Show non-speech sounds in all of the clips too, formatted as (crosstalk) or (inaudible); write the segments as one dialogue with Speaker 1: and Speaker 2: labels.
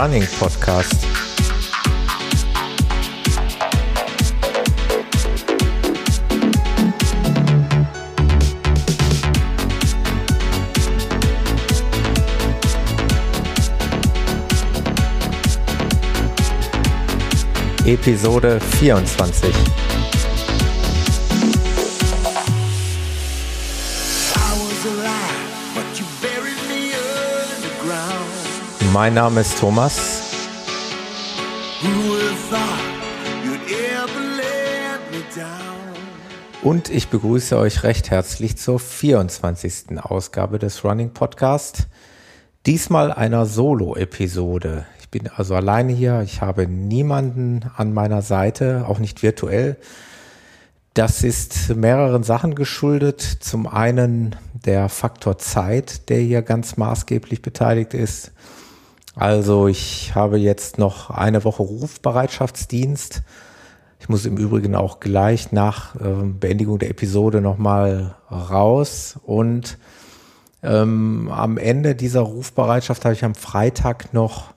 Speaker 1: Running Podcast. Episode 24. Mein Name ist Thomas. Und ich begrüße euch recht herzlich zur 24. Ausgabe des Running Podcast. Diesmal einer Solo-Episode. Ich bin also alleine hier. Ich habe niemanden an meiner Seite, auch nicht virtuell. Das ist mehreren Sachen geschuldet. Zum einen der Faktor Zeit, der hier ganz maßgeblich beteiligt ist. Also ich habe jetzt noch eine Woche Rufbereitschaftsdienst. Ich muss im Übrigen auch gleich nach äh, Beendigung der Episode nochmal raus. Und ähm, am Ende dieser Rufbereitschaft habe ich am Freitag noch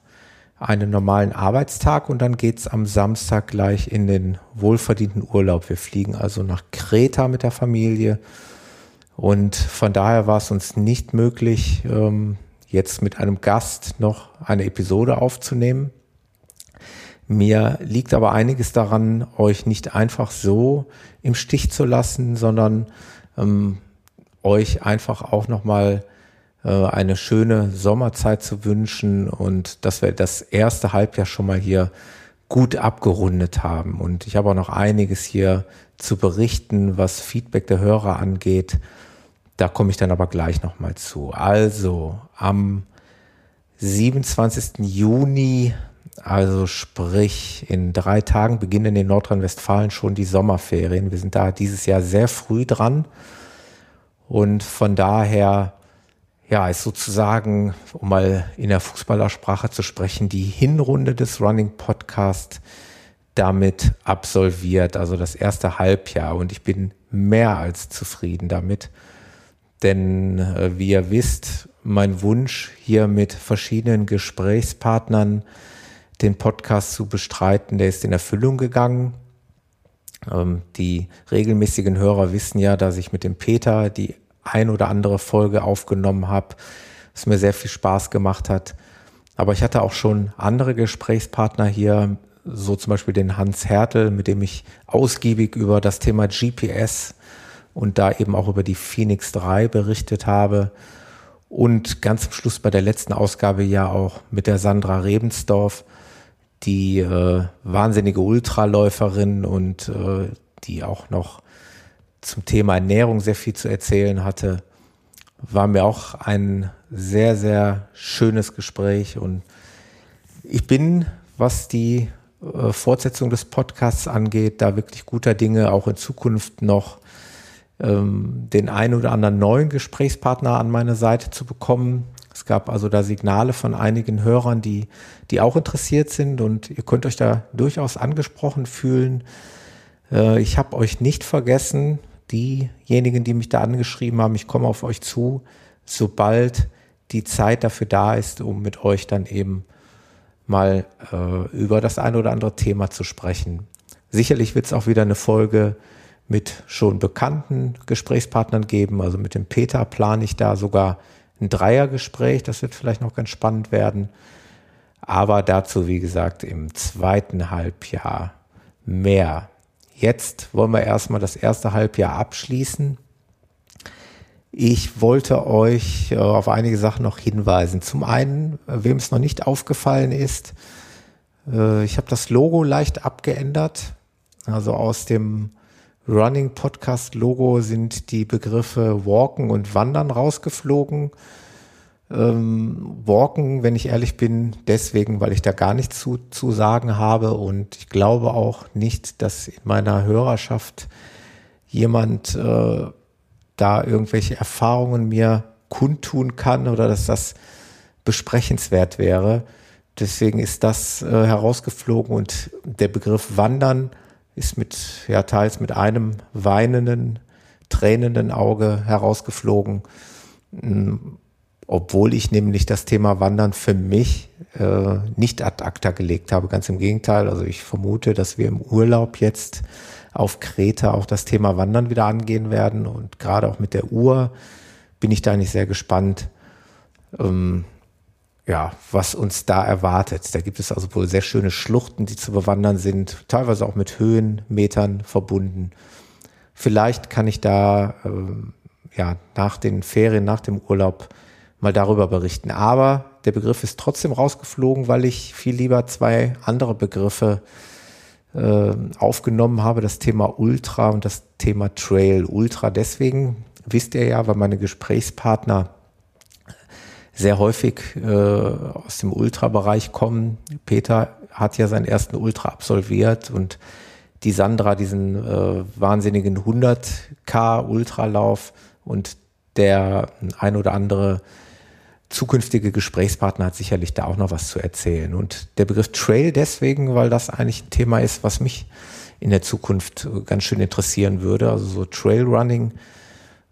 Speaker 1: einen normalen Arbeitstag und dann geht's am Samstag gleich in den wohlverdienten Urlaub. Wir fliegen also nach Kreta mit der Familie und von daher war es uns nicht möglich, ähm, jetzt mit einem Gast noch eine Episode aufzunehmen. Mir liegt aber einiges daran, euch nicht einfach so im Stich zu lassen, sondern ähm, euch einfach auch nochmal äh, eine schöne Sommerzeit zu wünschen und dass wir das erste Halbjahr schon mal hier gut abgerundet haben. Und ich habe auch noch einiges hier zu berichten, was Feedback der Hörer angeht. Da komme ich dann aber gleich nochmal zu. Also am 27. Juni, also sprich in drei Tagen beginnen in Nordrhein-Westfalen schon die Sommerferien. Wir sind da dieses Jahr sehr früh dran. Und von daher ja, ist sozusagen, um mal in der Fußballersprache zu sprechen, die Hinrunde des Running Podcast damit absolviert, also das erste Halbjahr. Und ich bin mehr als zufrieden damit. Denn äh, wie ihr wisst, mein Wunsch, hier mit verschiedenen Gesprächspartnern den Podcast zu bestreiten, der ist in Erfüllung gegangen. Ähm, die regelmäßigen Hörer wissen ja, dass ich mit dem Peter die ein oder andere Folge aufgenommen habe, es mir sehr viel Spaß gemacht hat. Aber ich hatte auch schon andere Gesprächspartner hier, so zum Beispiel den Hans Hertel, mit dem ich ausgiebig über das Thema GPS und da eben auch über die Phoenix 3 berichtet habe. Und ganz zum Schluss bei der letzten Ausgabe ja auch mit der Sandra Rebensdorf, die äh, wahnsinnige Ultraläuferin und äh, die auch noch zum Thema Ernährung sehr viel zu erzählen hatte, war mir auch ein sehr, sehr schönes Gespräch und ich bin, was die äh, Fortsetzung des Podcasts angeht, da wirklich guter Dinge, auch in Zukunft noch ähm, den einen oder anderen neuen Gesprächspartner an meine Seite zu bekommen. Es gab also da Signale von einigen Hörern, die, die auch interessiert sind und ihr könnt euch da durchaus angesprochen fühlen. Äh, ich habe euch nicht vergessen, diejenigen, die mich da angeschrieben haben, ich komme auf euch zu, sobald die Zeit dafür da ist, um mit euch dann eben mal äh, über das ein oder andere Thema zu sprechen. Sicherlich wird es auch wieder eine Folge mit schon bekannten Gesprächspartnern geben. Also mit dem Peter plane ich da sogar ein Dreiergespräch. Das wird vielleicht noch ganz spannend werden. Aber dazu, wie gesagt, im zweiten Halbjahr mehr. Jetzt wollen wir erstmal das erste Halbjahr abschließen. Ich wollte euch äh, auf einige Sachen noch hinweisen. Zum einen, äh, wem es noch nicht aufgefallen ist, äh, ich habe das Logo leicht abgeändert. Also aus dem Running Podcast Logo sind die Begriffe Walken und Wandern rausgeflogen. Ähm, walken, wenn ich ehrlich bin, deswegen, weil ich da gar nichts zu, zu sagen habe und ich glaube auch nicht, dass in meiner Hörerschaft jemand äh, da irgendwelche Erfahrungen mir kundtun kann oder dass das besprechenswert wäre. Deswegen ist das äh, herausgeflogen und der Begriff Wandern ist mit, ja, teils mit einem weinenden, tränenden Auge herausgeflogen obwohl ich nämlich das Thema Wandern für mich äh, nicht ad acta gelegt habe. Ganz im Gegenteil. Also ich vermute, dass wir im Urlaub jetzt auf Kreta auch das Thema Wandern wieder angehen werden. Und gerade auch mit der Uhr bin ich da nicht sehr gespannt, ähm, ja, was uns da erwartet. Da gibt es also wohl sehr schöne Schluchten, die zu bewandern sind, teilweise auch mit Höhenmetern verbunden. Vielleicht kann ich da ähm, ja nach den Ferien, nach dem Urlaub mal darüber berichten. Aber der Begriff ist trotzdem rausgeflogen, weil ich viel lieber zwei andere Begriffe äh, aufgenommen habe, das Thema Ultra und das Thema Trail. Ultra deswegen, wisst ihr ja, weil meine Gesprächspartner sehr häufig äh, aus dem Ultra-Bereich kommen. Peter hat ja seinen ersten Ultra absolviert und die Sandra diesen äh, wahnsinnigen 100k Ultralauf und der ein oder andere zukünftige Gesprächspartner hat sicherlich da auch noch was zu erzählen. Und der Begriff Trail deswegen, weil das eigentlich ein Thema ist, was mich in der Zukunft ganz schön interessieren würde. Also so Trailrunning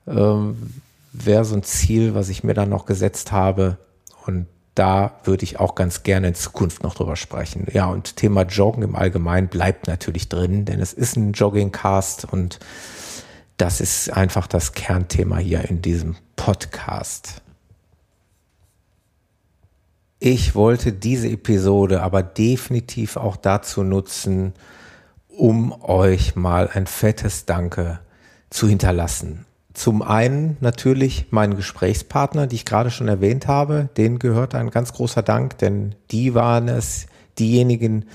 Speaker 1: ähm, wäre so ein Ziel, was ich mir dann noch gesetzt habe. Und da würde ich auch ganz gerne in Zukunft noch drüber sprechen. Ja, und Thema Joggen im Allgemeinen bleibt natürlich drin, denn es ist ein Joggingcast und das ist einfach das Kernthema hier in diesem Podcast. Ich wollte diese Episode aber definitiv auch dazu nutzen, um euch mal ein fettes Danke zu hinterlassen. Zum einen natürlich meinen Gesprächspartner, die ich gerade schon erwähnt habe. Denen gehört ein ganz großer Dank, denn die waren es, diejenigen,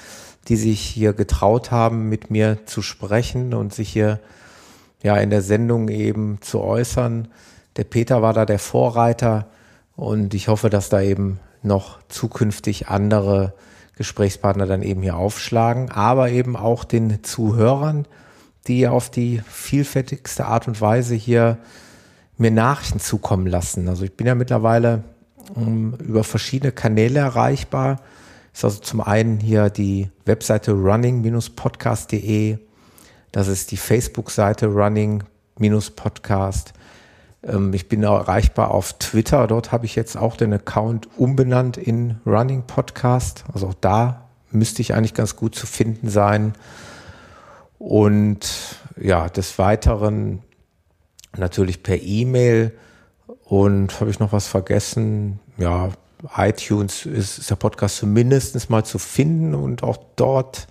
Speaker 1: die sich hier getraut haben, mit mir zu sprechen und sich hier ja in der Sendung eben zu äußern. Der Peter war da der Vorreiter und ich hoffe, dass da eben noch zukünftig andere Gesprächspartner dann eben hier aufschlagen, aber eben auch den Zuhörern, die auf die vielfältigste Art und Weise hier mir Nachrichten zukommen lassen. Also ich bin ja mittlerweile um, ähm, über verschiedene Kanäle erreichbar. Ist also zum einen hier die Webseite running-podcast.de, das ist die Facebook-Seite running-podcast. Ähm, ich bin erreichbar auf Twitter, dort habe ich jetzt auch den Account umbenannt in Running Podcast. Also auch da müsste ich eigentlich ganz gut zu finden sein. Und ja, des Weiteren natürlich per E-Mail. Und habe ich noch was vergessen? Ja, iTunes ist, ist der Podcast zumindest mal zu finden und auch dort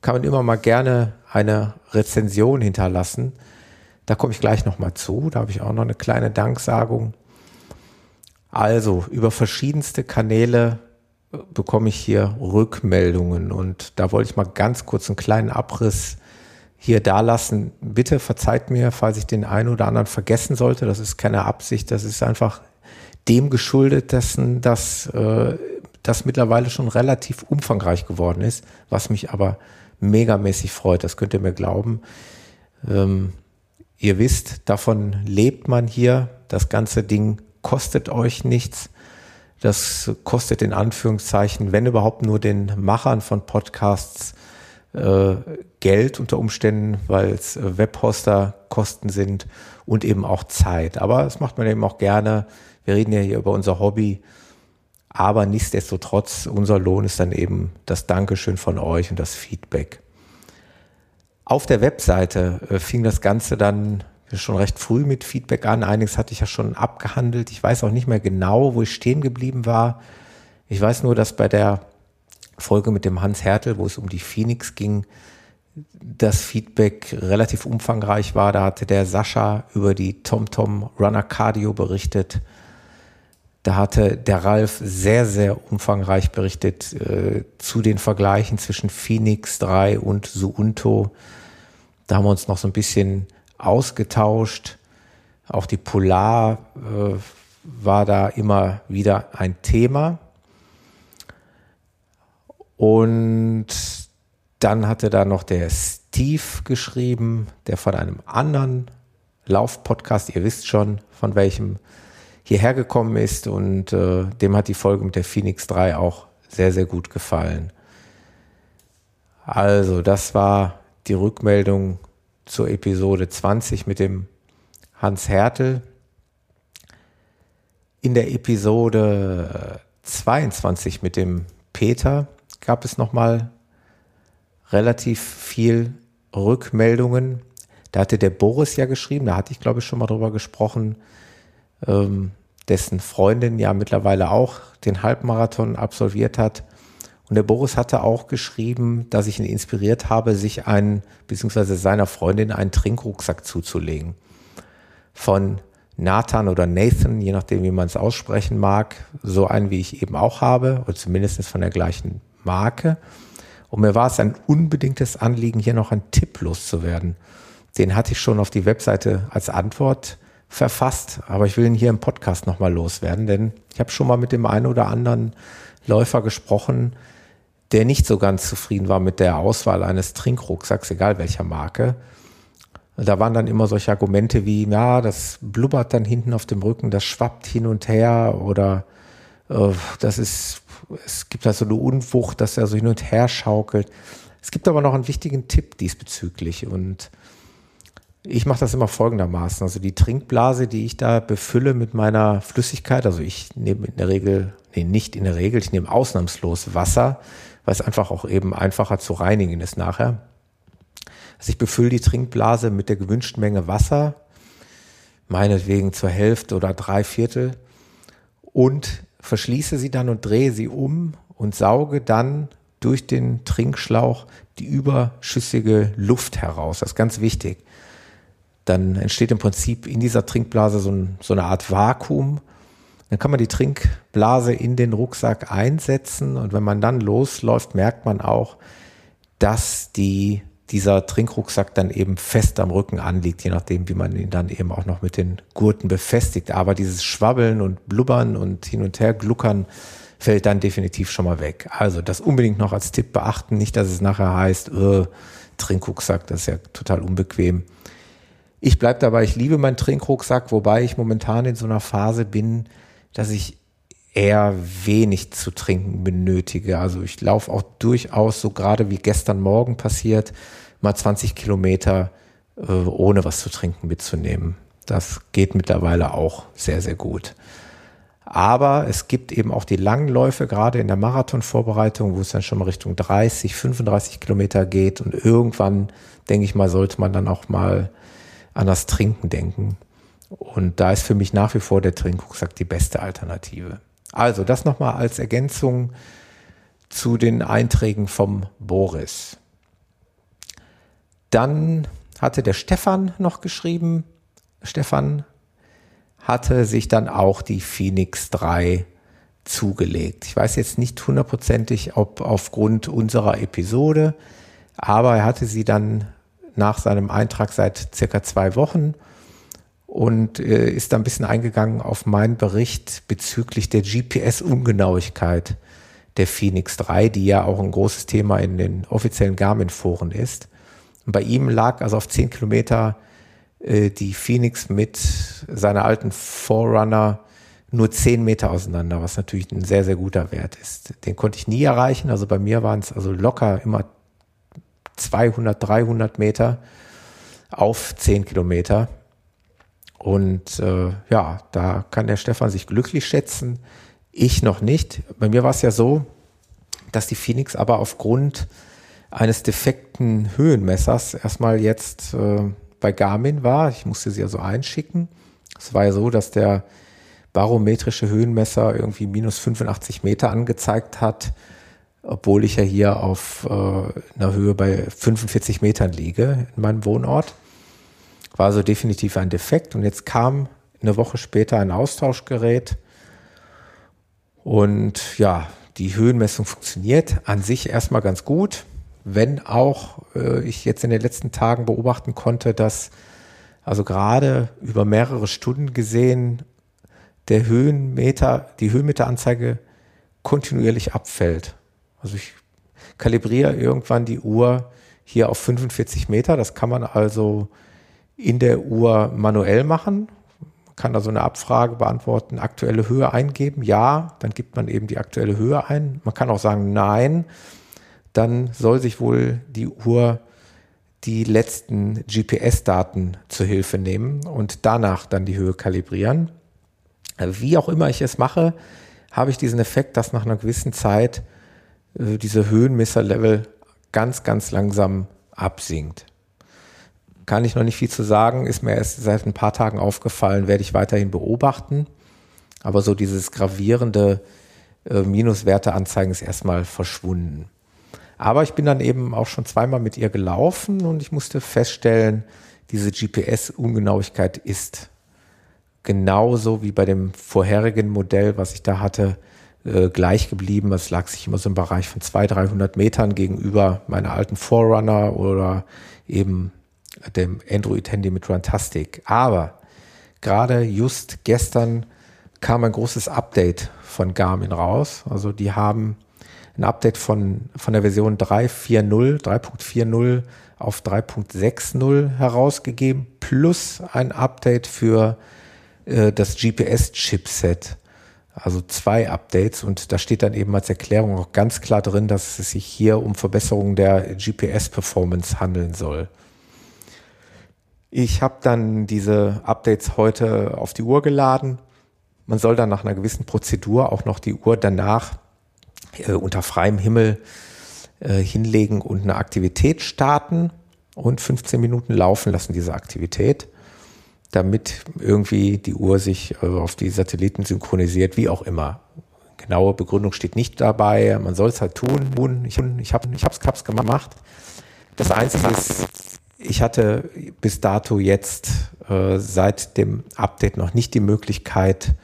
Speaker 1: kann man immer mal gerne eine Rezension hinterlassen. Da komme ich gleich nochmal zu. Da habe ich auch noch eine kleine Danksagung. Also über verschiedenste Kanäle bekomme ich hier Rückmeldungen und da wollte ich mal ganz kurz einen kleinen Abriss hier da lassen. Bitte verzeiht mir, falls ich den einen oder anderen vergessen sollte. Das ist keine Absicht. Das ist einfach dem geschuldet, dessen, dass äh, das mittlerweile schon relativ umfangreich geworden ist, was mich aber megamäßig freut. Das könnt ihr mir glauben. Ähm, ihr wisst, davon lebt man hier. Das ganze Ding kostet euch nichts. Das kostet in Anführungszeichen, wenn überhaupt nur den Machern von Podcasts äh, Geld unter Umständen, weil es äh, Webhoster-Kosten sind und eben auch Zeit. Aber das macht man eben auch gerne. Wir reden ja hier über unser Hobby. Aber nichtsdestotrotz, unser Lohn ist dann eben das Dankeschön von euch und das Feedback. Auf der Webseite äh, fing das Ganze dann schon recht früh mit Feedback an. Einiges hatte ich ja schon abgehandelt. Ich weiß auch nicht mehr genau, wo ich stehen geblieben war. Ich weiß nur, dass bei der Folge mit dem Hans Hertel, wo es um die Phoenix ging, das Feedback relativ umfangreich war. Da hatte der Sascha über die TomTom Runner Cardio berichtet. Da hatte der Ralf sehr, sehr umfangreich berichtet äh, zu den Vergleichen zwischen Phoenix 3 und Suunto. Da haben wir uns noch so ein bisschen ausgetauscht. Auch die Polar äh, war da immer wieder ein Thema. Und dann hatte da noch der Steve geschrieben, der von einem anderen Laufpodcast, ihr wisst schon, von welchem hierher gekommen ist und äh, dem hat die Folge mit der Phoenix 3 auch sehr, sehr gut gefallen. Also, das war die Rückmeldung zur Episode 20 mit dem Hans Hertel. In der Episode 22 mit dem Peter gab es nochmal relativ viel Rückmeldungen. Da hatte der Boris ja geschrieben, da hatte ich glaube ich schon mal drüber gesprochen, ähm, dessen Freundin ja mittlerweile auch den Halbmarathon absolviert hat. Und der Boris hatte auch geschrieben, dass ich ihn inspiriert habe, sich einen, beziehungsweise seiner Freundin einen Trinkrucksack zuzulegen. Von Nathan oder Nathan, je nachdem, wie man es aussprechen mag, so einen, wie ich eben auch habe, oder zumindest von der gleichen Marke. Und mir war es ein unbedingtes Anliegen, hier noch einen Tipp loszuwerden. Den hatte ich schon auf die Webseite als Antwort verfasst, aber ich will ihn hier im Podcast nochmal loswerden, denn ich habe schon mal mit dem einen oder anderen Läufer gesprochen, der nicht so ganz zufrieden war mit der Auswahl eines Trinkrucksacks, egal welcher Marke. Da waren dann immer solche Argumente wie, ja, das blubbert dann hinten auf dem Rücken, das schwappt hin und her oder das ist, es gibt da so eine Unwucht, dass er so hin und her schaukelt. Es gibt aber noch einen wichtigen Tipp diesbezüglich und ich mache das immer folgendermaßen. Also die Trinkblase, die ich da befülle mit meiner Flüssigkeit, also ich nehme in der Regel, nee, nicht in der Regel, ich nehme ausnahmslos Wasser, weil es einfach auch eben einfacher zu reinigen ist nachher. Also ich befülle die Trinkblase mit der gewünschten Menge Wasser, meinetwegen zur Hälfte oder drei Viertel und verschließe sie dann und drehe sie um und sauge dann durch den Trinkschlauch die überschüssige Luft heraus. Das ist ganz wichtig dann entsteht im Prinzip in dieser Trinkblase so, ein, so eine Art Vakuum. Dann kann man die Trinkblase in den Rucksack einsetzen und wenn man dann losläuft, merkt man auch, dass die, dieser Trinkrucksack dann eben fest am Rücken anliegt, je nachdem, wie man ihn dann eben auch noch mit den Gurten befestigt. Aber dieses Schwabbeln und Blubbern und hin und her gluckern fällt dann definitiv schon mal weg. Also das unbedingt noch als Tipp beachten, nicht, dass es nachher heißt, äh, Trinkrucksack, das ist ja total unbequem. Ich bleibe dabei, ich liebe meinen Trinkrucksack, wobei ich momentan in so einer Phase bin, dass ich eher wenig zu trinken benötige. Also ich laufe auch durchaus, so gerade wie gestern Morgen passiert, mal 20 Kilometer äh, ohne was zu trinken mitzunehmen. Das geht mittlerweile auch sehr, sehr gut. Aber es gibt eben auch die langen Läufe, gerade in der Marathonvorbereitung, wo es dann schon mal Richtung 30, 35 Kilometer geht. Und irgendwann, denke ich mal, sollte man dann auch mal an das Trinken denken. Und da ist für mich nach wie vor der Trinkrucksack die beste Alternative. Also das nochmal als Ergänzung zu den Einträgen vom Boris. Dann hatte der Stefan noch geschrieben. Stefan hatte sich dann auch die Phoenix 3 zugelegt. Ich weiß jetzt nicht hundertprozentig, ob aufgrund unserer Episode, aber er hatte sie dann nach seinem Eintrag seit circa zwei Wochen und äh, ist da ein bisschen eingegangen auf meinen Bericht bezüglich der GPS-Ungenauigkeit der Phoenix 3, die ja auch ein großes Thema in den offiziellen Garmin-Foren ist. Und bei ihm lag also auf zehn Kilometer äh, die Phoenix mit seiner alten Forerunner nur zehn Meter auseinander, was natürlich ein sehr, sehr guter Wert ist. Den konnte ich nie erreichen. Also bei mir waren es also locker immer 200, 300 Meter auf 10 Kilometer. Und äh, ja, da kann der Stefan sich glücklich schätzen. Ich noch nicht. Bei mir war es ja so, dass die Phoenix aber aufgrund eines defekten Höhenmessers erstmal jetzt äh, bei Garmin war. Ich musste sie also einschicken. Es war ja so, dass der barometrische Höhenmesser irgendwie minus 85 Meter angezeigt hat obwohl ich ja hier auf äh, einer Höhe bei 45 Metern liege in meinem Wohnort. War also definitiv ein Defekt und jetzt kam eine Woche später ein Austauschgerät und ja, die Höhenmessung funktioniert an sich erstmal ganz gut, wenn auch äh, ich jetzt in den letzten Tagen beobachten konnte, dass also gerade über mehrere Stunden gesehen der Höhenmeter, die Höhenmeteranzeige kontinuierlich abfällt. Also ich kalibriere irgendwann die Uhr hier auf 45 Meter. Das kann man also in der Uhr manuell machen. Man kann also eine Abfrage beantworten, aktuelle Höhe eingeben. Ja, dann gibt man eben die aktuelle Höhe ein. Man kann auch sagen Nein. Dann soll sich wohl die Uhr die letzten GPS-Daten zur Hilfe nehmen und danach dann die Höhe kalibrieren. Wie auch immer ich es mache, habe ich diesen Effekt, dass nach einer gewissen Zeit äh, diese Höhenmesserlevel ganz, ganz langsam absinkt. Kann ich noch nicht viel zu sagen, ist mir erst seit ein paar Tagen aufgefallen, werde ich weiterhin beobachten. Aber so dieses gravierende äh, Minuswerte ist erstmal verschwunden. Aber ich bin dann eben auch schon zweimal mit ihr gelaufen und ich musste feststellen, diese GPS-Ungenauigkeit ist genauso wie bei dem vorherigen Modell, was ich da hatte, äh, gleich geblieben. Es lag sich immer so im Bereich von 200, 300 Metern gegenüber meiner alten Forerunner oder eben dem Android-Handy mit Runtastic. Aber gerade just gestern kam ein großes Update von Garmin raus. Also die haben ein Update von, von der Version 3.4.0, 3.40 auf 3.60 herausgegeben, plus ein Update für äh, das GPS-Chipset. Also zwei Updates und da steht dann eben als Erklärung auch ganz klar drin, dass es sich hier um Verbesserungen der GPS-Performance handeln soll. Ich habe dann diese Updates heute auf die Uhr geladen. Man soll dann nach einer gewissen Prozedur auch noch die Uhr danach äh, unter freiem Himmel äh, hinlegen und eine Aktivität starten und 15 Minuten laufen lassen, diese Aktivität, damit irgendwie die Uhr sich äh, auf die Satelliten synchronisiert, wie auch immer. Genaue Begründung steht nicht dabei. Man soll es halt tun. Ich, ich habe ich hab's, hab's gemacht. Das Einzige ist, ich hatte bis dato jetzt äh, seit dem Update noch nicht die Möglichkeit,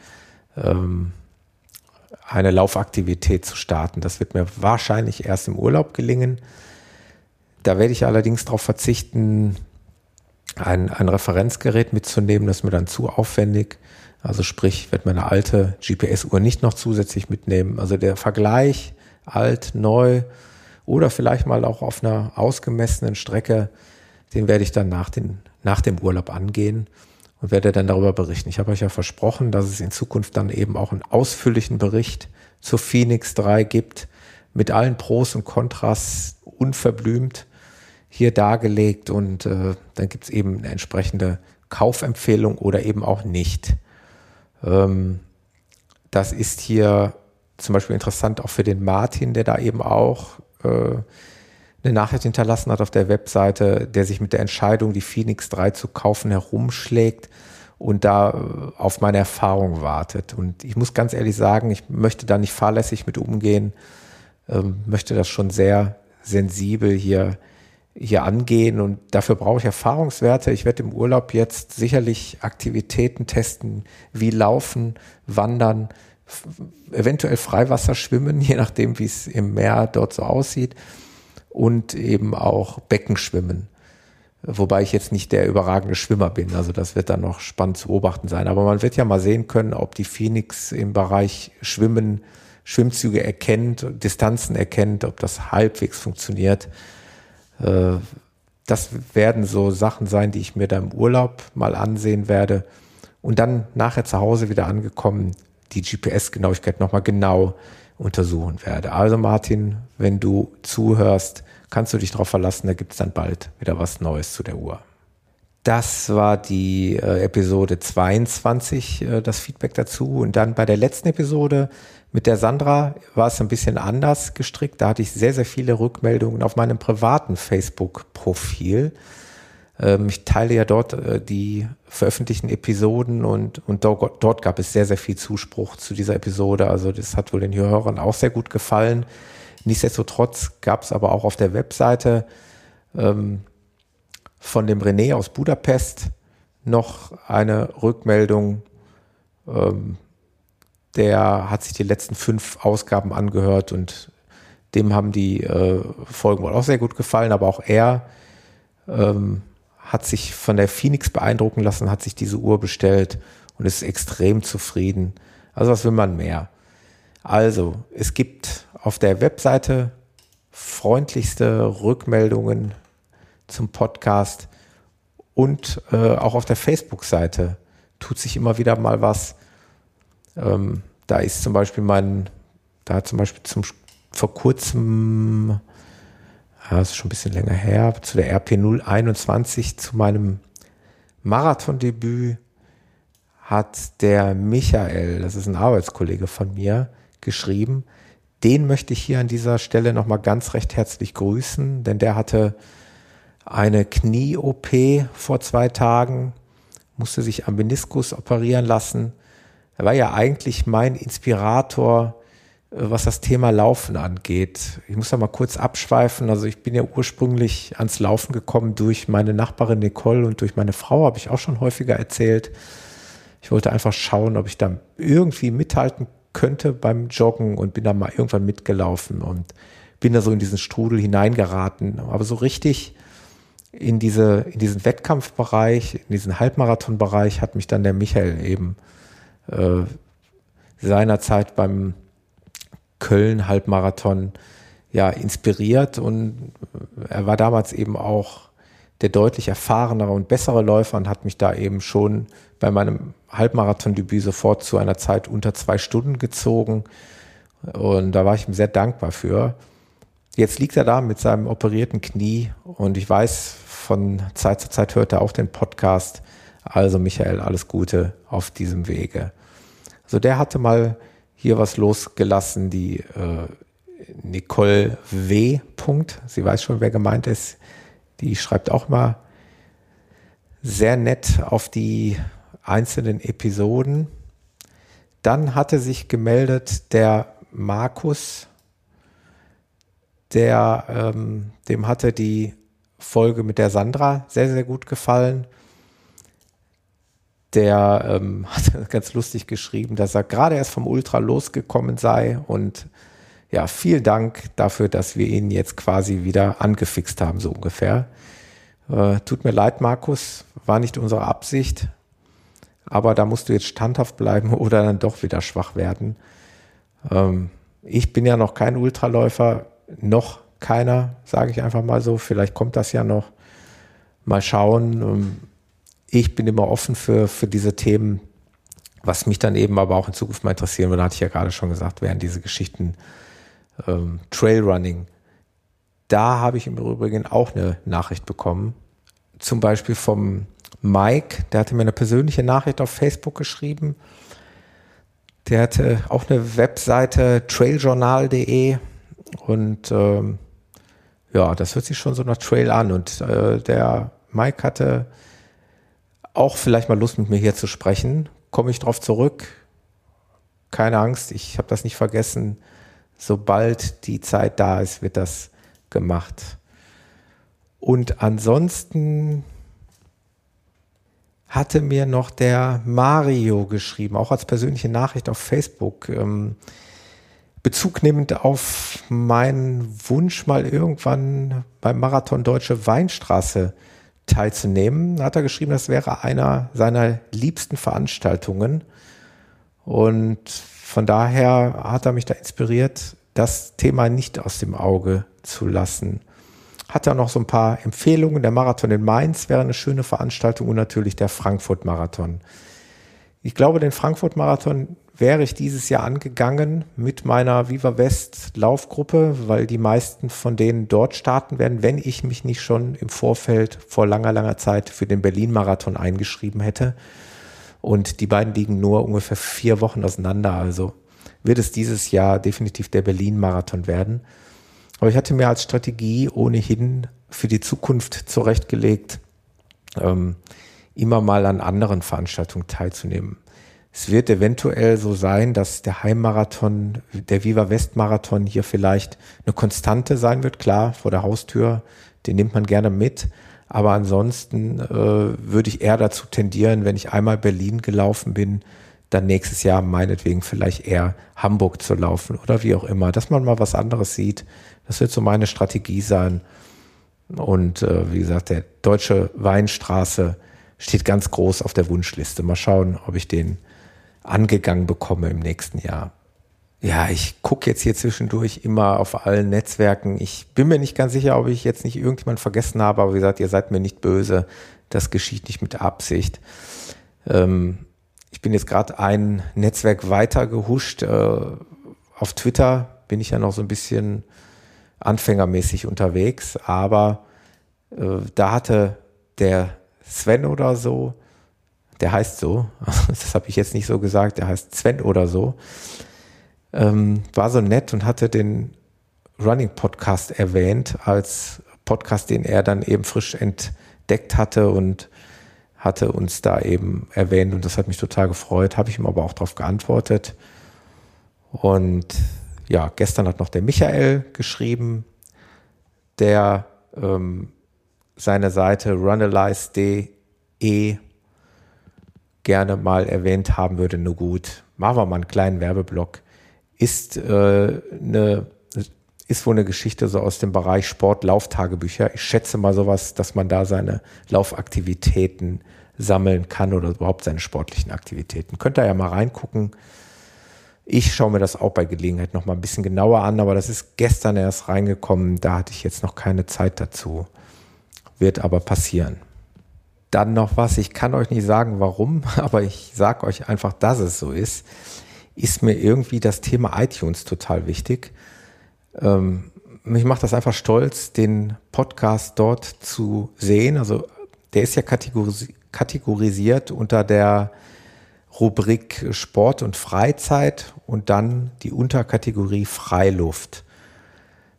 Speaker 1: ähm, eine Laufaktivität zu starten. Das wird mir wahrscheinlich erst im Urlaub gelingen. Da werde ich allerdings darauf verzichten, ein, ein Referenzgerät mitzunehmen. Das ist mir dann zu aufwendig. Also sprich, ich werde meine alte GPS-Uhr nicht noch zusätzlich mitnehmen. Also der Vergleich alt, neu oder vielleicht mal auch auf einer ausgemessenen Strecke, den werde ich dann nach, den, nach dem Urlaub angehen und werde dann darüber berichten. Ich habe euch ja versprochen, dass es in Zukunft dann eben auch einen ausführlichen Bericht zur Phoenix 3 gibt, mit allen Pros und Kontras unverblümt hier dargelegt und äh, dann gibt es eben eine entsprechende Kaufempfehlung oder eben auch nicht. Ähm, das ist hier zum Beispiel interessant auch für den Martin, der da eben auch äh, eine Nachricht hinterlassen hat auf der Webseite, der sich mit der Entscheidung, die Phoenix 3 zu kaufen, herumschlägt und da äh, auf meine Erfahrung wartet. Und ich muss ganz ehrlich sagen, ich möchte da nicht fahrlässig mit umgehen, ähm, möchte das schon sehr sensibel hier, hier angehen und dafür brauche ich Erfahrungswerte. Ich werde im Urlaub jetzt sicherlich Aktivitäten testen, wie Laufen, Wandern, eventuell Freiwasser schwimmen, (laughs) je nachdem, wie es im Meer dort so aussieht und eben auch Beckenschwimmen. Wobei ich jetzt nicht der überragende Schwimmer bin. Also das wird dann noch spannend zu beobachten sein. Aber man wird ja mal sehen können, ob die Phoenix im Bereich Schwimmen Schwimmzüge erkennt, Distanzen erkennt, ob das halbwegs funktioniert. Äh, das werden so Sachen sein, die ich mir da im Urlaub mal ansehen werde. Und dann nachher zu Hause wieder angekommen, die GPS-Genauigkeit nochmal genau untersuchen werde. Also Martin, wenn du zuhörst, kannst du dich darauf verlassen, da gibt es dann bald wieder was Neues zu der Uhr. Das war die äh, Episode 22, äh, das Feedback dazu. Und dann bei der letzten Episode mit der Sandra war es ein bisschen anders gestrickt. Da hatte ich sehr, sehr viele Rückmeldungen auf meinem privaten Facebook-Profil. Ähm, ich teile ja dort äh, die veröffentlichten Episoden und, und dort, gab es sehr, sehr viel Zuspruch zu dieser Episode. Also das hat wohl den Hörern auch sehr gut gefallen. Nichtsdestotrotz gab es aber auch auf der Webseite ähm, von dem René aus Budapest noch eine Rückmeldung. Ähm, der hat sich die letzten fünf Ausgaben angehört und dem haben die äh, Folgen wohl auch sehr gut gefallen, aber auch er ähm, hat sich von der Phoenix beeindrucken lassen, hat sich diese Uhr bestellt und ist extrem zufrieden. Also was will man mehr? Also, es gibt auf der Webseite freundlichste Rückmeldungen zum Podcast und äh, auch auf der Facebook-Seite tut sich immer wieder mal was. Ähm, da ist zum Beispiel mein, da hat zum Beispiel zum, vor kurzem ja, das ist schon ein bisschen länger her, zu der RP 021, zu meinem Marathondebüt, hat der Michael, das ist ein Arbeitskollege von mir, geschrieben. Den möchte ich hier an dieser Stelle nochmal ganz recht herzlich grüßen, denn der hatte eine Knie-OP vor zwei Tagen, musste sich am Meniskus operieren lassen. Er war ja eigentlich mein Inspirator, was das Thema Laufen angeht. Ich muss da mal kurz abschweifen. Also ich bin ja ursprünglich ans Laufen gekommen durch meine Nachbarin Nicole und durch meine Frau, habe ich auch schon häufiger erzählt. Ich wollte einfach schauen, ob ich da irgendwie mithalten könnte beim Joggen und bin da mal irgendwann mitgelaufen und bin da so in diesen Strudel hineingeraten. Aber so richtig in diese, in diesen Wettkampfbereich, in diesen Halbmarathonbereich hat mich dann der Michael eben äh, seinerzeit beim Köln-Halbmarathon ja inspiriert und er war damals eben auch der deutlich erfahrenere und bessere Läufer und hat mich da eben schon bei meinem Halbmarathon-Debüt sofort zu einer Zeit unter zwei Stunden gezogen. Und da war ich ihm sehr dankbar für. Jetzt liegt er da mit seinem operierten Knie und ich weiß, von Zeit zu Zeit hört er auch den Podcast. Also Michael, alles Gute auf diesem Wege. Also der hatte mal hier was losgelassen, die äh, Nicole W. Punkt. Sie weiß schon, wer gemeint ist. Die schreibt auch mal sehr nett auf die einzelnen Episoden. Dann hatte sich gemeldet der Markus, der, ähm, dem hatte die Folge mit der Sandra sehr, sehr gut gefallen. Der ähm, (laughs) hat ganz lustig geschrieben, dass er gerade erst vom Ultra losgekommen sei und ja, vielen Dank dafür, dass wir ihn jetzt quasi wieder angefixt haben, so ungefähr. Äh, tut mir leid, Markus, war nicht unsere Absicht, aber da musst du jetzt standhaft bleiben (laughs) oder dann doch wieder schwach werden. Ähm, ich bin ja noch kein Ultraläufer, noch keiner, sage ich einfach mal so. Vielleicht kommt das ja noch. Mal schauen. Ähm, ich bin immer offen für, für diese Themen. Was mich dann eben aber auch in Zukunft mal interessieren würde, hatte ich ja gerade schon gesagt, wären diese Geschichten ähm, Trailrunning. Da habe ich im Übrigen auch eine Nachricht bekommen. Zum Beispiel vom Mike, der hatte mir eine persönliche Nachricht auf Facebook geschrieben. Der hatte auch eine Webseite trailjournal.de und ähm, ja, das hört sich schon so nach Trail an. Und äh, der Mike hatte auch vielleicht mal Lust mit mir hier zu sprechen. Komme ich drauf zurück? Keine Angst, ich habe das nicht vergessen sobald die Zeit da ist, wird das gemacht. Und ansonsten hatte mir noch der Mario geschrieben, auch als persönliche Nachricht auf Facebook, ähm, Bezug nehmend auf meinen Wunsch, mal irgendwann beim Marathon Deutsche Weinstraße teilzunehmen, hat er geschrieben, das wäre einer seiner liebsten Veranstaltungen. Und von daher hat er mich da inspiriert, das Thema nicht aus dem Auge zu lassen. Hat er noch so ein paar Empfehlungen. Der Marathon in Mainz wäre eine schöne Veranstaltung und natürlich der Frankfurt-Marathon. Ich glaube, den Frankfurt-Marathon wäre ich dieses Jahr angegangen mit meiner Viva West Laufgruppe, weil die meisten von denen dort starten werden, wenn ich mich nicht schon im Vorfeld vor langer, langer Zeit für den Berlin-Marathon eingeschrieben hätte. Und die beiden liegen nur ungefähr vier Wochen auseinander. Also wird es dieses Jahr definitiv der Berlin-Marathon werden. Aber ich hatte mir als Strategie ohnehin für die Zukunft zurechtgelegt, ähm, immer mal an anderen Veranstaltungen teilzunehmen. Es wird eventuell so sein, dass der Heimmarathon, der Viva West Marathon hier vielleicht eine Konstante sein wird. Klar, vor der Haustür, den nimmt man gerne mit. Aber ansonsten äh, würde ich eher dazu tendieren, wenn ich einmal Berlin gelaufen bin, dann nächstes Jahr meinetwegen vielleicht eher Hamburg zu laufen oder wie auch immer, dass man mal was anderes sieht. Das wird so meine Strategie sein. Und äh, wie gesagt, der Deutsche Weinstraße steht ganz groß auf der Wunschliste. Mal schauen, ob ich den angegangen bekomme im nächsten Jahr. Ja, ich gucke jetzt hier zwischendurch immer auf allen Netzwerken. Ich bin mir nicht ganz sicher, ob ich jetzt nicht irgendjemand vergessen habe, aber wie gesagt, ihr seid mir nicht böse. Das geschieht nicht mit Absicht. Ähm, ich bin jetzt gerade ein Netzwerk weiter gehuscht. Äh, auf Twitter bin ich ja noch so ein bisschen anfängermäßig unterwegs, aber äh, da hatte der Sven oder so, der heißt so, (laughs) das habe ich jetzt nicht so gesagt, der heißt Sven oder so, ähm, war so nett und hatte den Running Podcast erwähnt als Podcast, den er dann eben frisch entdeckt hatte und hatte uns da eben erwähnt und das hat mich total gefreut, habe ich ihm aber auch darauf geantwortet. Und ja, gestern hat noch der Michael geschrieben, der ähm, seine Seite runalyze.de gerne mal erwähnt haben würde. Nur gut, machen wir mal einen kleinen Werbeblock. Ist äh, eine ist wohl eine Geschichte so aus dem Bereich Sport, Lauftagebücher. Ich schätze mal sowas, dass man da seine Laufaktivitäten sammeln kann oder überhaupt seine sportlichen Aktivitäten. Könnt ihr ja mal reingucken. Ich schaue mir das auch bei Gelegenheit noch mal ein bisschen genauer an, aber das ist gestern erst reingekommen. Da hatte ich jetzt noch keine Zeit dazu. Wird aber passieren. Dann noch was, ich kann euch nicht sagen, warum, (laughs) aber ich sage euch einfach, dass es so ist. Ist mir irgendwie das Thema iTunes total wichtig. Ähm, mich macht das einfach stolz, den Podcast dort zu sehen. Also der ist ja kategorisi kategorisiert unter der Rubrik Sport und Freizeit und dann die Unterkategorie Freiluft.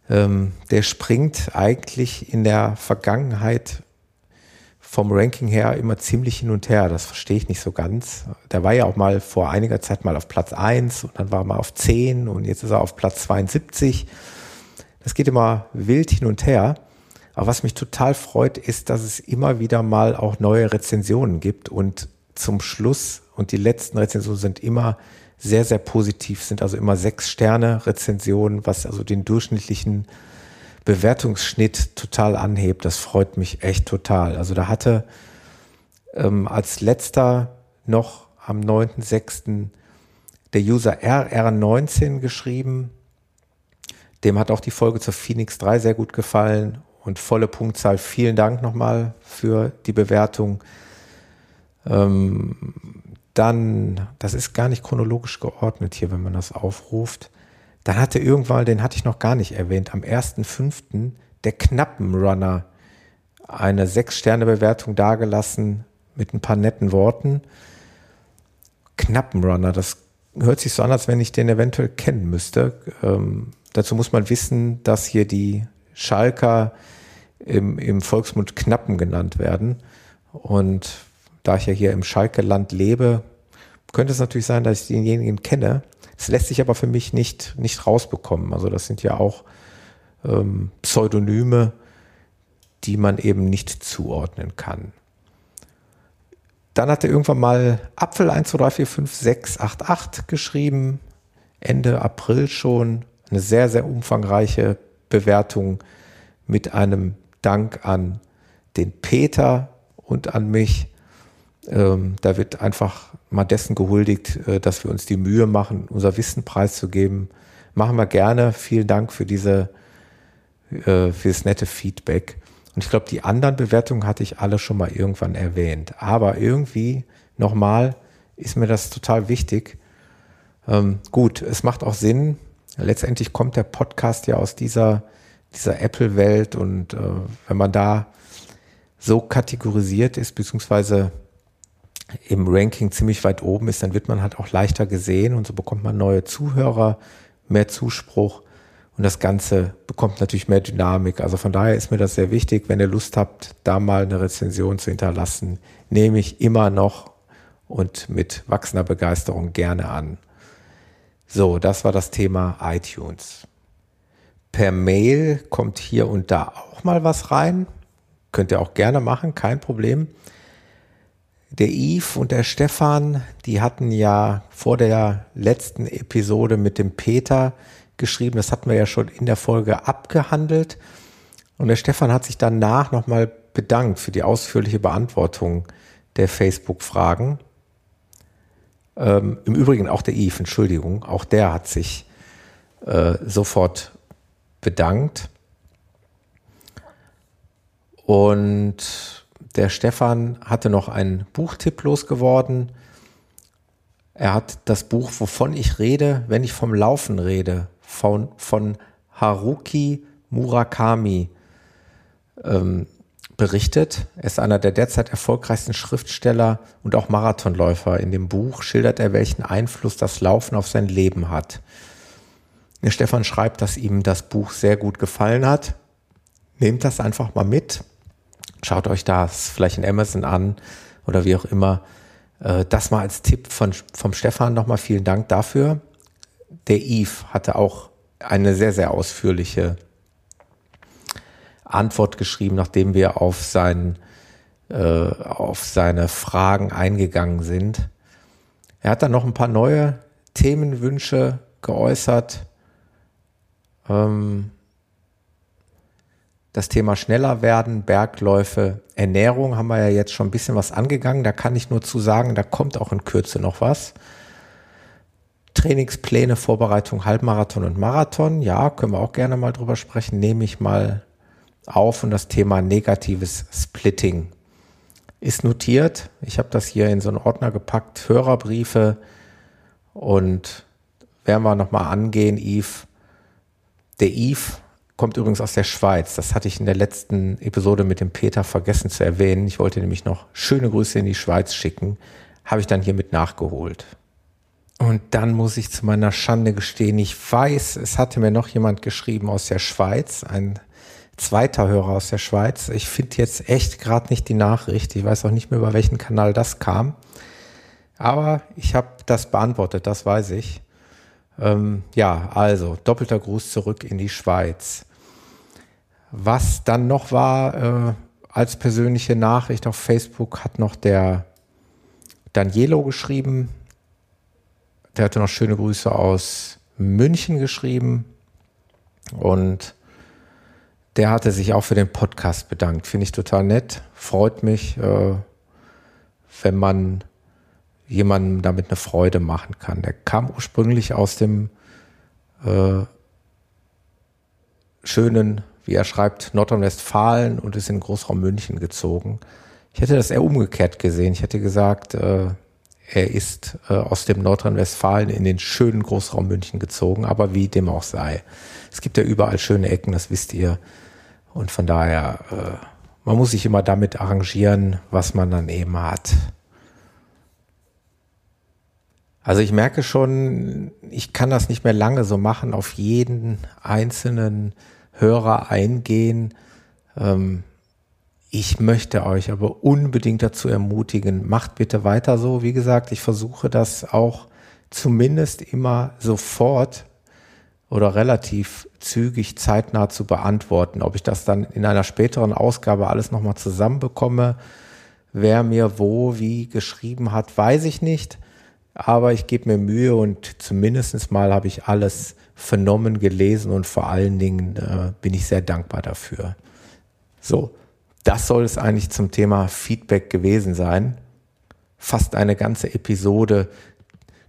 Speaker 1: Ähm, der springt eigentlich in der Vergangenheit vom Ranking her immer ziemlich hin und her. Das verstehe ich nicht so ganz. Der war ja auch mal vor einiger Zeit mal auf Platz 1 und dann war er mal auf 10 und jetzt ist er auf Platz 72. Das geht immer wild hin und her. Aber was mich total freut, ist, dass es immer wieder mal auch neue Rezensionen gibt und zum Schluss und die letzten Rezensionen sind immer sehr, sehr positiv, sind also immer sechs Sterne Rezensionen, was also den durchschnittlichen Bewertungsschnitt total anhebt. Das freut mich echt total. Also da hatte ähm, als letzter noch am 9.6. der User RR19 geschrieben. Dem hat auch die Folge zur Phoenix 3 sehr gut gefallen und volle Punktzahl. Vielen Dank nochmal für die Bewertung. Ähm, dann, das ist gar nicht chronologisch geordnet hier, wenn man das aufruft. Dann hatte irgendwann, den hatte ich noch gar nicht erwähnt, am 1.5. der Knappenrunner eine Sechs-Sterne-Bewertung dargelassen mit ein paar netten Worten. Knappenrunner, das hört sich so an, als wenn ich den eventuell kennen müsste. Ähm, dazu muss man wissen, dass hier die Schalker im, im Volksmund Knappen genannt werden. Und da ich ja hier im Schalke-Land lebe, könnte es natürlich sein, dass ich denjenigen kenne. Es lässt sich aber für mich nicht, nicht rausbekommen. Also das sind ja auch ähm, Pseudonyme, die man eben nicht zuordnen kann. Dann hat er irgendwann mal Apfel 1, 2, 3, 4, 5, 6, 8, 8 geschrieben. Ende April schon. Eine sehr, sehr umfangreiche Bewertung mit einem Dank an den Peter und an mich. Ähm, da wird einfach mal dessen gehuldigt, äh, dass wir uns die Mühe machen, unser Wissen preiszugeben. Machen wir gerne. Vielen Dank für diese, äh, für das nette Feedback. Und ich glaube, die anderen Bewertungen hatte ich alle schon mal irgendwann erwähnt. Aber irgendwie nochmal ist mir das total wichtig. Ähm, gut, es macht auch Sinn. Letztendlich kommt der Podcast ja aus dieser dieser Apple-Welt und äh, wenn man da so kategorisiert ist, beziehungsweise im Ranking ziemlich weit oben ist, dann wird man halt auch leichter gesehen und so bekommt man neue Zuhörer, mehr Zuspruch und das Ganze bekommt natürlich mehr Dynamik. Also von daher ist mir das sehr wichtig. Wenn ihr Lust habt, da mal eine Rezension zu hinterlassen, nehme ich immer noch und mit wachsender Begeisterung gerne an. So, das war das Thema iTunes. Per Mail kommt hier und da auch mal was rein. Könnt ihr auch gerne machen, kein Problem. Der Yves und der Stefan, die hatten ja vor der letzten Episode mit dem Peter geschrieben. Das hatten wir ja schon in der Folge abgehandelt. Und der Stefan hat sich danach nochmal bedankt für die ausführliche Beantwortung der Facebook-Fragen. Ähm, Im Übrigen auch der Yves, Entschuldigung, auch der hat sich äh, sofort bedankt. Und der Stefan hatte noch einen Buchtipp losgeworden. Er hat das Buch, wovon ich rede, wenn ich vom Laufen rede, von, von Haruki Murakami ähm, berichtet. Er ist einer der derzeit erfolgreichsten Schriftsteller und auch Marathonläufer. In dem Buch schildert er, welchen Einfluss das Laufen auf sein Leben hat. Der Stefan schreibt, dass ihm das Buch sehr gut gefallen hat. Nehmt das einfach mal mit. Schaut euch das vielleicht in Amazon an oder wie auch immer. Äh, das mal als Tipp von, vom Stefan nochmal vielen Dank dafür. Der Yves hatte auch eine sehr, sehr ausführliche Antwort geschrieben, nachdem wir auf, sein, äh, auf seine Fragen eingegangen sind. Er hat dann noch ein paar neue Themenwünsche geäußert. Ähm, das Thema schneller werden, Bergläufe, Ernährung haben wir ja jetzt schon ein bisschen was angegangen. Da kann ich nur zu sagen, da kommt auch in Kürze noch was. Trainingspläne, Vorbereitung, Halbmarathon und Marathon. Ja, können wir auch gerne mal drüber sprechen. Nehme ich mal auf und das Thema negatives Splitting ist notiert. Ich habe das hier in so einen Ordner gepackt, Hörerbriefe und werden wir nochmal angehen, Yves. Der Yves kommt übrigens aus der Schweiz. Das hatte ich in der letzten Episode mit dem Peter vergessen zu erwähnen. Ich wollte nämlich noch schöne Grüße in die Schweiz schicken. Habe ich dann hiermit nachgeholt. Und dann muss ich zu meiner Schande gestehen, ich weiß, es hatte mir noch jemand geschrieben aus der Schweiz, ein zweiter Hörer aus der Schweiz. Ich finde jetzt echt gerade nicht die Nachricht. Ich weiß auch nicht mehr, über welchen Kanal das kam. Aber ich habe das beantwortet, das weiß ich. Ähm, ja, also doppelter Gruß zurück in die Schweiz. Was dann noch war äh, als persönliche Nachricht auf Facebook hat noch der Danielo geschrieben. Der hatte noch schöne Grüße aus München geschrieben. Und der hatte sich auch für den Podcast bedankt. Finde ich total nett. Freut mich, äh, wenn man jemandem damit eine Freude machen kann. Der kam ursprünglich aus dem äh, schönen, wie er schreibt, Nordrhein-Westfalen und ist in Großraum München gezogen. Ich hätte das eher umgekehrt gesehen. Ich hätte gesagt, äh, er ist äh, aus dem Nordrhein-Westfalen in den schönen Großraum München gezogen, aber wie dem auch sei. Es gibt ja überall schöne Ecken, das wisst ihr. Und von daher, äh, man muss sich immer damit arrangieren, was man dann eben hat. Also ich merke schon, ich kann das nicht mehr lange so machen, auf jeden einzelnen Hörer eingehen. Ähm, ich möchte euch aber unbedingt dazu ermutigen, macht bitte weiter so. Wie gesagt, ich versuche das auch zumindest immer sofort oder relativ zügig, zeitnah zu beantworten. Ob ich das dann in einer späteren Ausgabe alles nochmal zusammenbekomme, wer mir wo, wie geschrieben hat, weiß ich nicht. Aber ich gebe mir Mühe und zumindest mal habe ich alles vernommen, gelesen und vor allen Dingen äh, bin ich sehr dankbar dafür. So, das soll es eigentlich zum Thema Feedback gewesen sein. Fast eine ganze Episode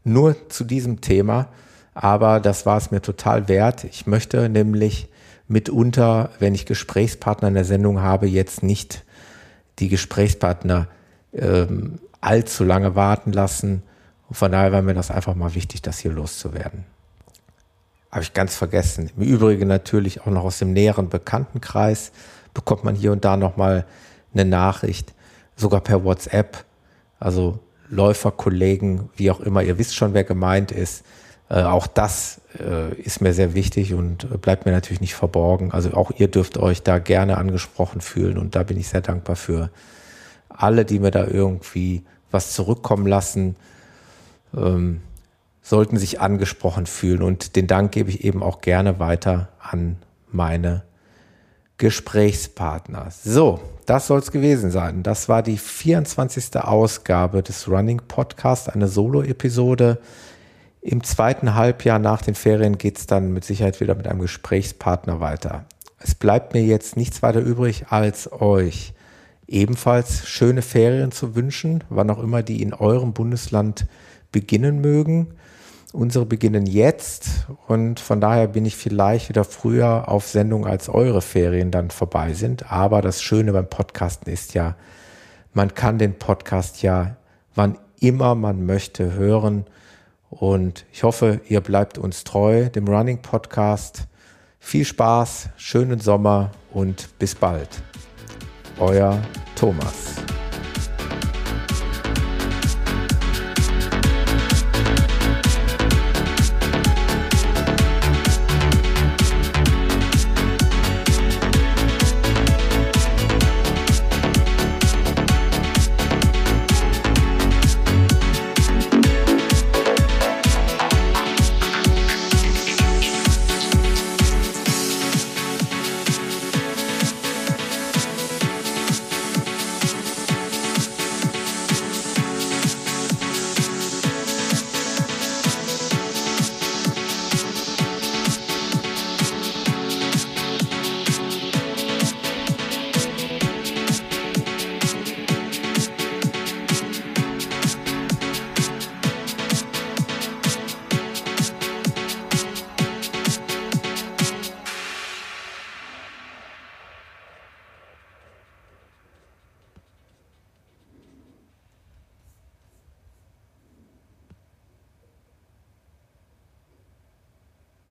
Speaker 1: nur zu diesem Thema aber das war es mir total wert. Ich möchte nämlich mitunter, wenn ich Gesprächspartner in der Sendung habe, jetzt nicht die Gesprächspartner ähm, allzu lange warten lassen. Und von daher war mir das einfach mal wichtig, das hier loszuwerden. Habe ich ganz vergessen. Im Übrigen natürlich auch noch aus dem näheren Bekanntenkreis bekommt man hier und da nochmal eine Nachricht, sogar per WhatsApp. Also Läufer, Kollegen, wie auch immer, ihr wisst schon, wer gemeint ist äh, auch das äh, ist mir sehr wichtig und äh, bleibt mir natürlich nicht verborgen. Also auch ihr dürft euch da gerne angesprochen fühlen und da bin ich sehr dankbar für alle, die mir da irgendwie was zurückkommen lassen, ähm, sollten sich angesprochen fühlen und den Dank gebe ich eben auch gerne weiter an meine Gesprächspartner. So, das soll es gewesen sein. Das war die 24. Ausgabe des Running Podcast, eine Solo-Episode. Im zweiten Halbjahr nach den Ferien geht es dann mit Sicherheit wieder mit einem Gesprächspartner weiter. Es bleibt mir jetzt nichts weiter übrig, als euch ebenfalls schöne Ferien zu wünschen, wann auch immer die in eurem Bundesland beginnen mögen. Unsere beginnen jetzt und von daher bin ich vielleicht wieder früher auf Sendung, als eure Ferien dann vorbei sind. Aber das Schöne beim Podcasten ist ja, man kann den Podcast ja wann immer man möchte hören und ich hoffe, ihr bleibt uns treu, dem Running Podcast. Viel Spaß, schönen Sommer und bis bald. euer Thomas.